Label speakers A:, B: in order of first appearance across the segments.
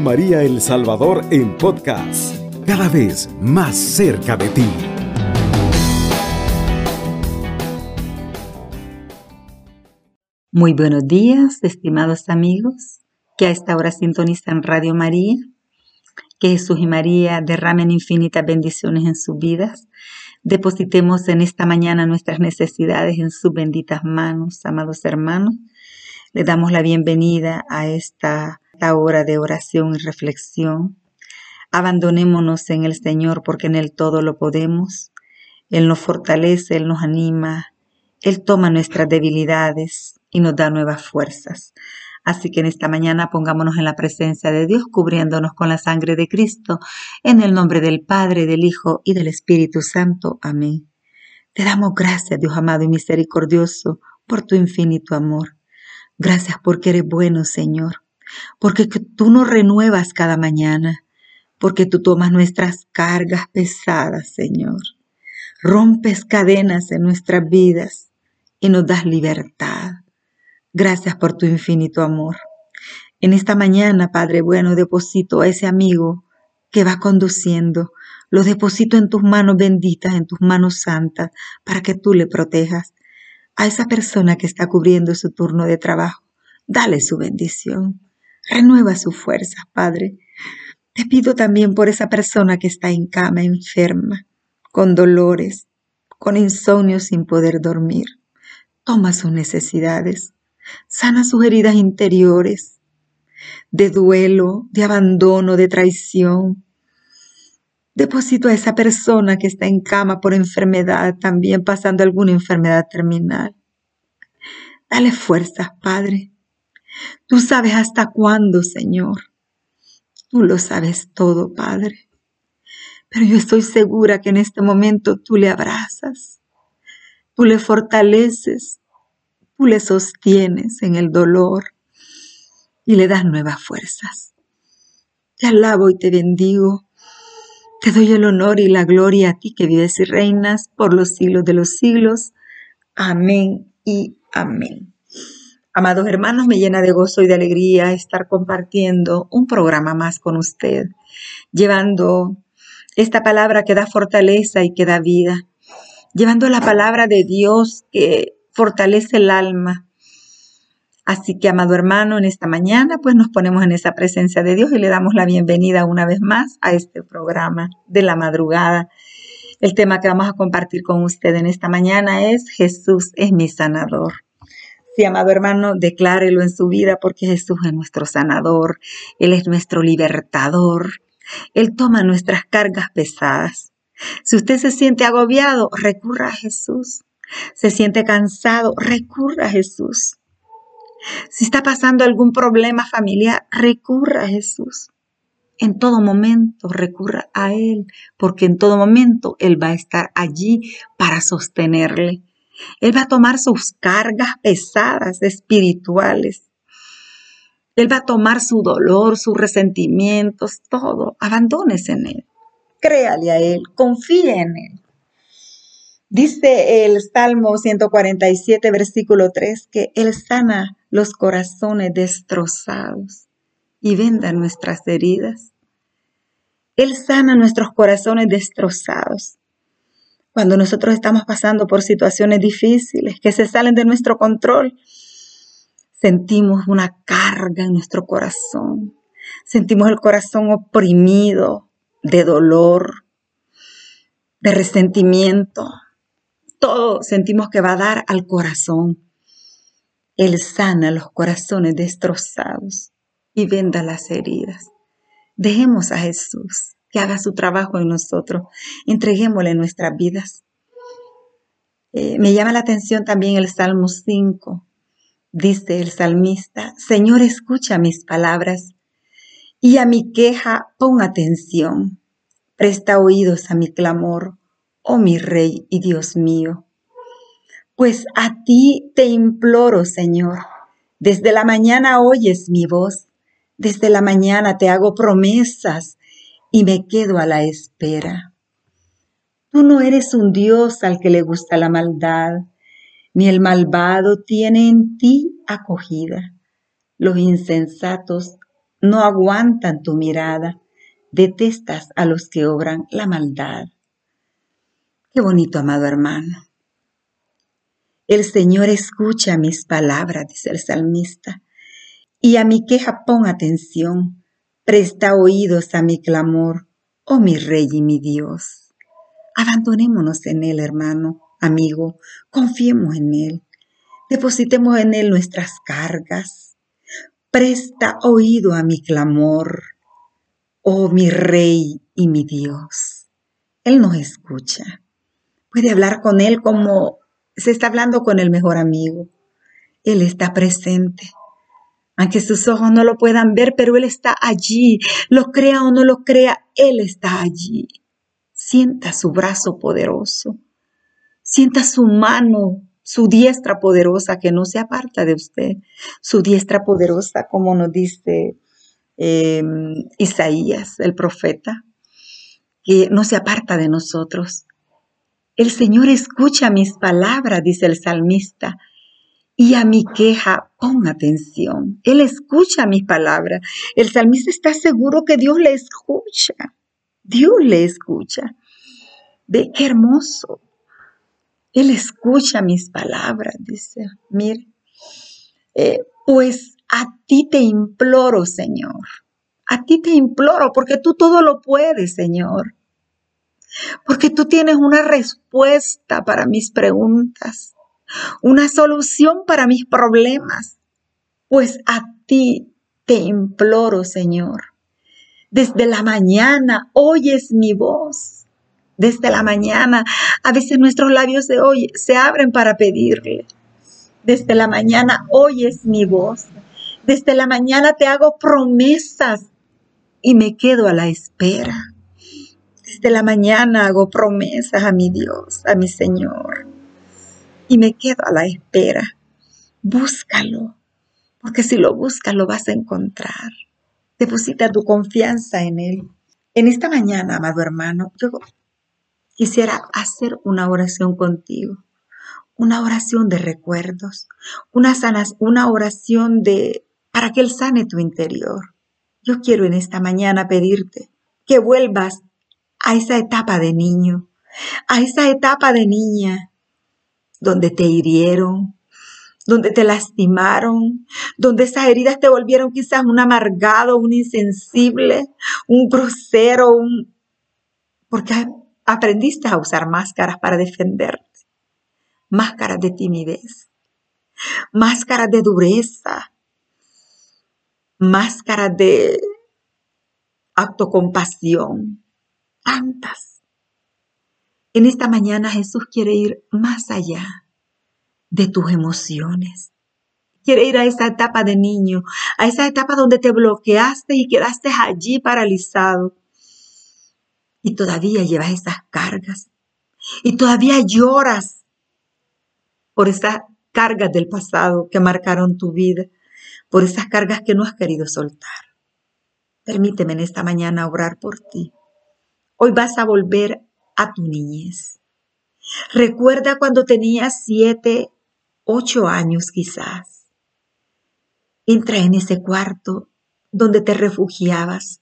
A: María El Salvador en podcast, cada vez más cerca de ti.
B: Muy buenos días, estimados amigos, que a esta hora sintonizan Radio María. Que Jesús y María derramen infinitas bendiciones en sus vidas. Depositemos en esta mañana nuestras necesidades en sus benditas manos, amados hermanos. Le damos la bienvenida a esta, hora de oración y reflexión. Abandonémonos en el Señor porque en Él todo lo podemos. Él nos fortalece, Él nos anima, Él toma nuestras debilidades y nos da nuevas fuerzas. Así que en esta mañana pongámonos en la presencia de Dios, cubriéndonos con la sangre de Cristo, en el nombre del Padre, del Hijo y del Espíritu Santo. Amén. Te damos gracias, Dios amado y misericordioso, por tu infinito amor. Gracias porque eres bueno, Señor, porque tú nos renuevas cada mañana, porque tú tomas nuestras cargas pesadas, Señor. Rompes cadenas en nuestras vidas y nos das libertad. Gracias por tu infinito amor. En esta mañana, Padre bueno, deposito a ese amigo que va conduciendo. Lo deposito en tus manos benditas, en tus manos santas, para que tú le protejas. A esa persona que está cubriendo su turno de trabajo, dale su bendición. Renueva su fuerza, Padre. Te pido también por esa persona que está en cama enferma, con dolores, con insomnio sin poder dormir. Toma sus necesidades sana sus heridas interiores de duelo, de abandono, de traición. Deposito a esa persona que está en cama por enfermedad, también pasando alguna enfermedad terminal. Dale fuerzas, Padre. Tú sabes hasta cuándo, Señor. Tú lo sabes todo, Padre. Pero yo estoy segura que en este momento tú le abrazas, tú le fortaleces, Tú le sostienes en el dolor y le das nuevas fuerzas. Te alabo y te bendigo. Te doy el honor y la gloria a ti que vives y reinas por los siglos de los siglos. Amén y amén. Amados hermanos, me llena de gozo y de alegría estar compartiendo un programa más con usted, llevando esta palabra que da fortaleza y que da vida, llevando la palabra de Dios que fortalece el alma. Así que, amado hermano, en esta mañana, pues nos ponemos en esa presencia de Dios y le damos la bienvenida una vez más a este programa de la madrugada. El tema que vamos a compartir con usted en esta mañana es Jesús es mi sanador. Amado hermano, declárelo en su vida porque Jesús es nuestro sanador, Él es nuestro libertador, Él toma nuestras cargas pesadas. Si usted se siente agobiado, recurra a Jesús se siente cansado, recurra a Jesús. Si está pasando algún problema familiar, recurra a Jesús. En todo momento recurra a Él, porque en todo momento Él va a estar allí para sostenerle. Él va a tomar sus cargas pesadas espirituales. Él va a tomar su dolor, sus resentimientos, todo. Abandónese en Él. Créale a Él, confíe en Él. Dice el Salmo 147, versículo 3, que Él sana los corazones destrozados y venda nuestras heridas. Él sana nuestros corazones destrozados. Cuando nosotros estamos pasando por situaciones difíciles que se salen de nuestro control, sentimos una carga en nuestro corazón. Sentimos el corazón oprimido de dolor, de resentimiento, todo sentimos que va a dar al corazón. Él sana los corazones destrozados y venda las heridas. Dejemos a Jesús que haga su trabajo en nosotros. Entreguémosle nuestras vidas. Eh, me llama la atención también el Salmo 5. Dice el salmista, Señor, escucha mis palabras y a mi queja pon atención. Presta oídos a mi clamor oh mi Rey y Dios mío. Pues a ti te imploro, Señor. Desde la mañana oyes mi voz, desde la mañana te hago promesas y me quedo a la espera. Tú no eres un Dios al que le gusta la maldad, ni el malvado tiene en ti acogida. Los insensatos no aguantan tu mirada, detestas a los que obran la maldad. Qué bonito, amado hermano. El Señor escucha mis palabras, dice el salmista, y a mi queja pon atención, presta oídos a mi clamor, oh mi Rey y mi Dios. Abandonémonos en Él, hermano, amigo, confiemos en Él, depositemos en Él nuestras cargas, presta oído a mi clamor, oh mi Rey y mi Dios. Él nos escucha. Puede hablar con Él como se está hablando con el mejor amigo. Él está presente. Aunque sus ojos no lo puedan ver, pero Él está allí. Lo crea o no lo crea, Él está allí. Sienta su brazo poderoso. Sienta su mano, su diestra poderosa que no se aparta de usted. Su diestra poderosa, como nos dice em, Isaías, el profeta, que no se aparta de nosotros. El Señor escucha mis palabras, dice el salmista, y a mi queja pon atención. Él escucha mis palabras. El salmista está seguro que Dios le escucha. Dios le escucha. Ve qué hermoso. Él escucha mis palabras, dice. Mire, eh, pues a ti te imploro, Señor. A ti te imploro porque tú todo lo puedes, Señor porque tú tienes una respuesta para mis preguntas, una solución para mis problemas, pues a ti te imploro, Señor. Desde la mañana oyes mi voz. Desde la mañana, a veces nuestros labios se, se abren para pedirle. Desde la mañana oyes mi voz. Desde la mañana te hago promesas y me quedo a la espera. Desde la mañana hago promesas a mi Dios, a mi Señor, y me quedo a la espera. Búscalo, porque si lo buscas lo vas a encontrar. Deposita tu confianza en Él. En esta mañana, amado hermano, yo quisiera hacer una oración contigo, una oración de recuerdos, una, sanas, una oración de para que Él sane tu interior. Yo quiero en esta mañana pedirte que vuelvas a esa etapa de niño, a esa etapa de niña, donde te hirieron, donde te lastimaron, donde esas heridas te volvieron quizás un amargado, un insensible, un grosero, un... porque aprendiste a usar máscaras para defenderte, máscaras de timidez, máscaras de dureza, máscaras de autocompasión, tantas. En esta mañana Jesús quiere ir más allá de tus emociones. Quiere ir a esa etapa de niño, a esa etapa donde te bloqueaste y quedaste allí paralizado. Y todavía llevas esas cargas. Y todavía lloras por esas cargas del pasado que marcaron tu vida, por esas cargas que no has querido soltar. Permíteme en esta mañana orar por ti. Hoy vas a volver a tu niñez. Recuerda cuando tenías siete, ocho años quizás. Entra en ese cuarto donde te refugiabas.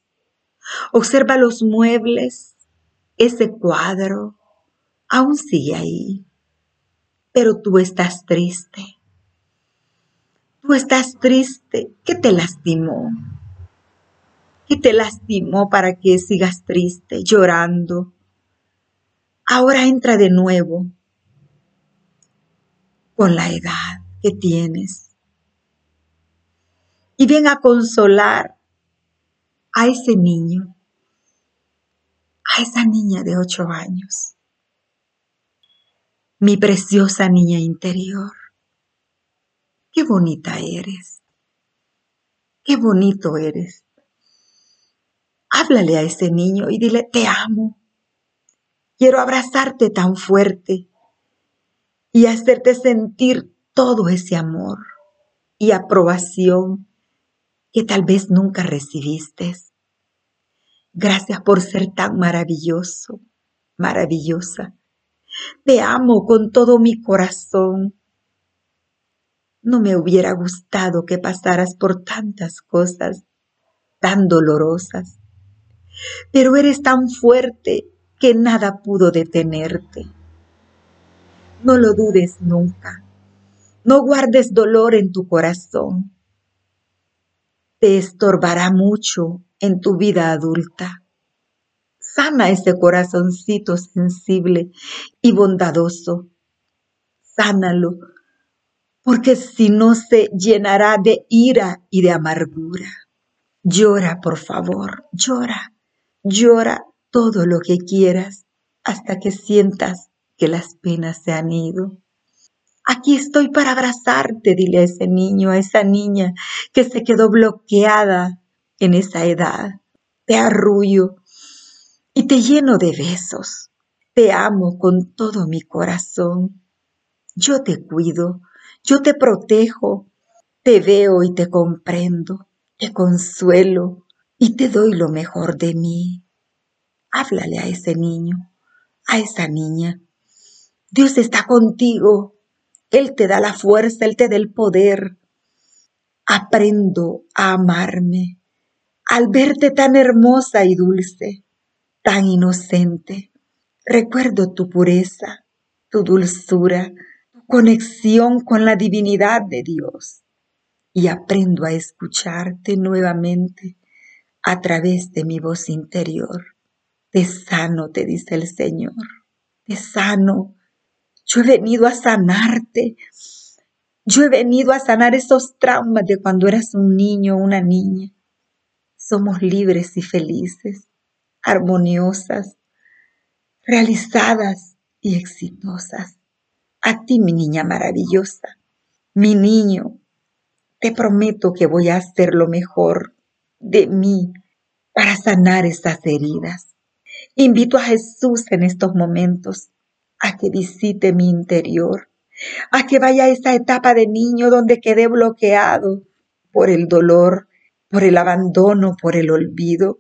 B: Observa los muebles, ese cuadro, aún sigue ahí. Pero tú estás triste. Tú estás triste. ¿Qué te lastimó? y te lastimó para que sigas triste, llorando. Ahora entra de nuevo con la edad que tienes y ven a consolar a ese niño, a esa niña de ocho años, mi preciosa niña interior. Qué bonita eres, qué bonito eres. Háblale a ese niño y dile, te amo. Quiero abrazarte tan fuerte y hacerte sentir todo ese amor y aprobación que tal vez nunca recibiste. Gracias por ser tan maravilloso, maravillosa. Te amo con todo mi corazón. No me hubiera gustado que pasaras por tantas cosas tan dolorosas, pero eres tan fuerte que nada pudo detenerte. No lo dudes nunca. No guardes dolor en tu corazón. Te estorbará mucho en tu vida adulta. Sana ese corazoncito sensible y bondadoso. Sánalo, porque si no se llenará de ira y de amargura. Llora, por favor, llora, llora todo lo que quieras hasta que sientas que las penas se han ido. Aquí estoy para abrazarte, dile a ese niño, a esa niña que se quedó bloqueada en esa edad. Te arrullo y te lleno de besos. Te amo con todo mi corazón. Yo te cuido, yo te protejo, te veo y te comprendo, te consuelo y te doy lo mejor de mí. Háblale a ese niño, a esa niña. Dios está contigo. Él te da la fuerza, Él te da el poder. Aprendo a amarme al verte tan hermosa y dulce, tan inocente. Recuerdo tu pureza, tu dulzura, tu conexión con la divinidad de Dios y aprendo a escucharte nuevamente a través de mi voz interior. Te sano, te dice el Señor. Te sano. Yo he venido a sanarte. Yo he venido a sanar esos traumas de cuando eras un niño o una niña. Somos libres y felices, armoniosas, realizadas y exitosas. A ti, mi niña maravillosa, mi niño, te prometo que voy a hacer lo mejor de mí para sanar esas heridas. Invito a Jesús en estos momentos a que visite mi interior, a que vaya a esa etapa de niño donde quedé bloqueado por el dolor, por el abandono, por el olvido.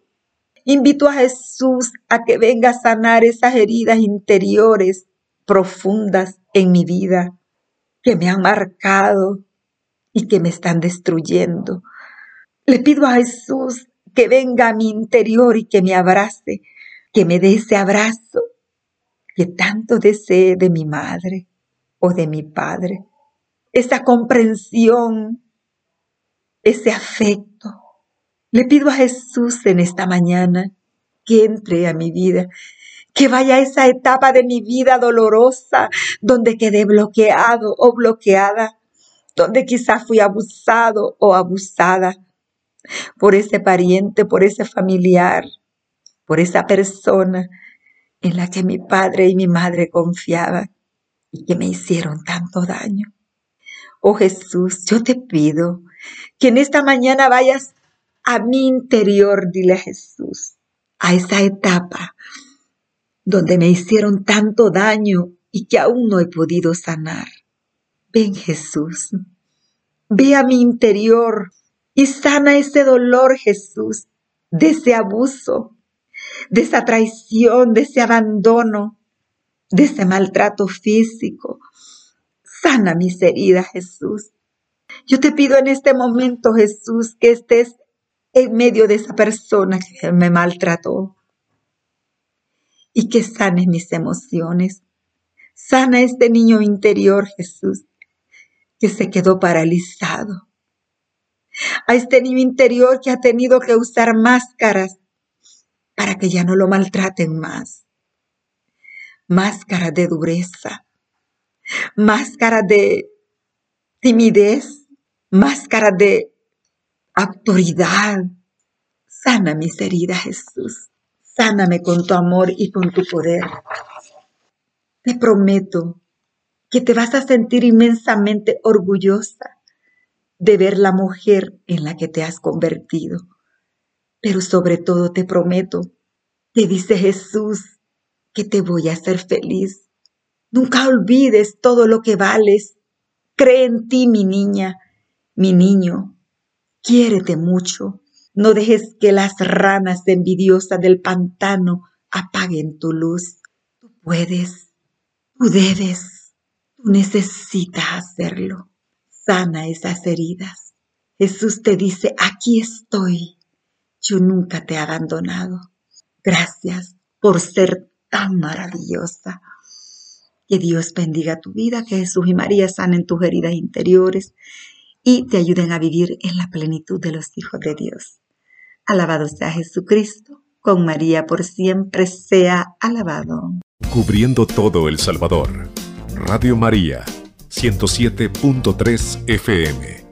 B: Invito a Jesús a que venga a sanar esas heridas interiores profundas en mi vida que me han marcado y que me están destruyendo. Le pido a Jesús que venga a mi interior y que me abrace que me dé ese abrazo que tanto deseé de mi madre o de mi padre, esa comprensión, ese afecto. Le pido a Jesús en esta mañana que entre a mi vida, que vaya a esa etapa de mi vida dolorosa donde quedé bloqueado o bloqueada, donde quizás fui abusado o abusada por ese pariente, por ese familiar, por esa persona en la que mi padre y mi madre confiaban y que me hicieron tanto daño. Oh Jesús, yo te pido que en esta mañana vayas a mi interior, dile a Jesús, a esa etapa donde me hicieron tanto daño y que aún no he podido sanar. Ven Jesús, ve a mi interior y sana ese dolor, Jesús, de ese abuso, de esa traición, de ese abandono, de ese maltrato físico. Sana mis heridas, Jesús. Yo te pido en este momento, Jesús, que estés en medio de esa persona que me maltrató y que sanes mis emociones. Sana este niño interior, Jesús, que se quedó paralizado. A este niño interior que ha tenido que usar máscaras para que ya no lo maltraten más. Máscara de dureza, máscara de timidez, máscara de autoridad. Sana mis heridas, Jesús. Sáname con tu amor y con tu poder. Te prometo que te vas a sentir inmensamente orgullosa de ver la mujer en la que te has convertido pero sobre todo te prometo, te dice Jesús, que te voy a hacer feliz. Nunca olvides todo lo que vales. Cree en ti, mi niña, mi niño. Quiérete mucho. No dejes que las ranas envidiosas del pantano apaguen tu luz. Tú puedes, tú debes, tú necesitas hacerlo. Sana esas heridas. Jesús te dice, aquí estoy yo nunca te he abandonado. Gracias por ser tan maravillosa. Que Dios bendiga tu vida, que Jesús y María sanen tus heridas interiores y te ayuden a vivir en la plenitud de los hijos de Dios. Alabado sea Jesucristo, con María por siempre sea alabado.
A: Cubriendo todo El Salvador. Radio María, 107.3 FM.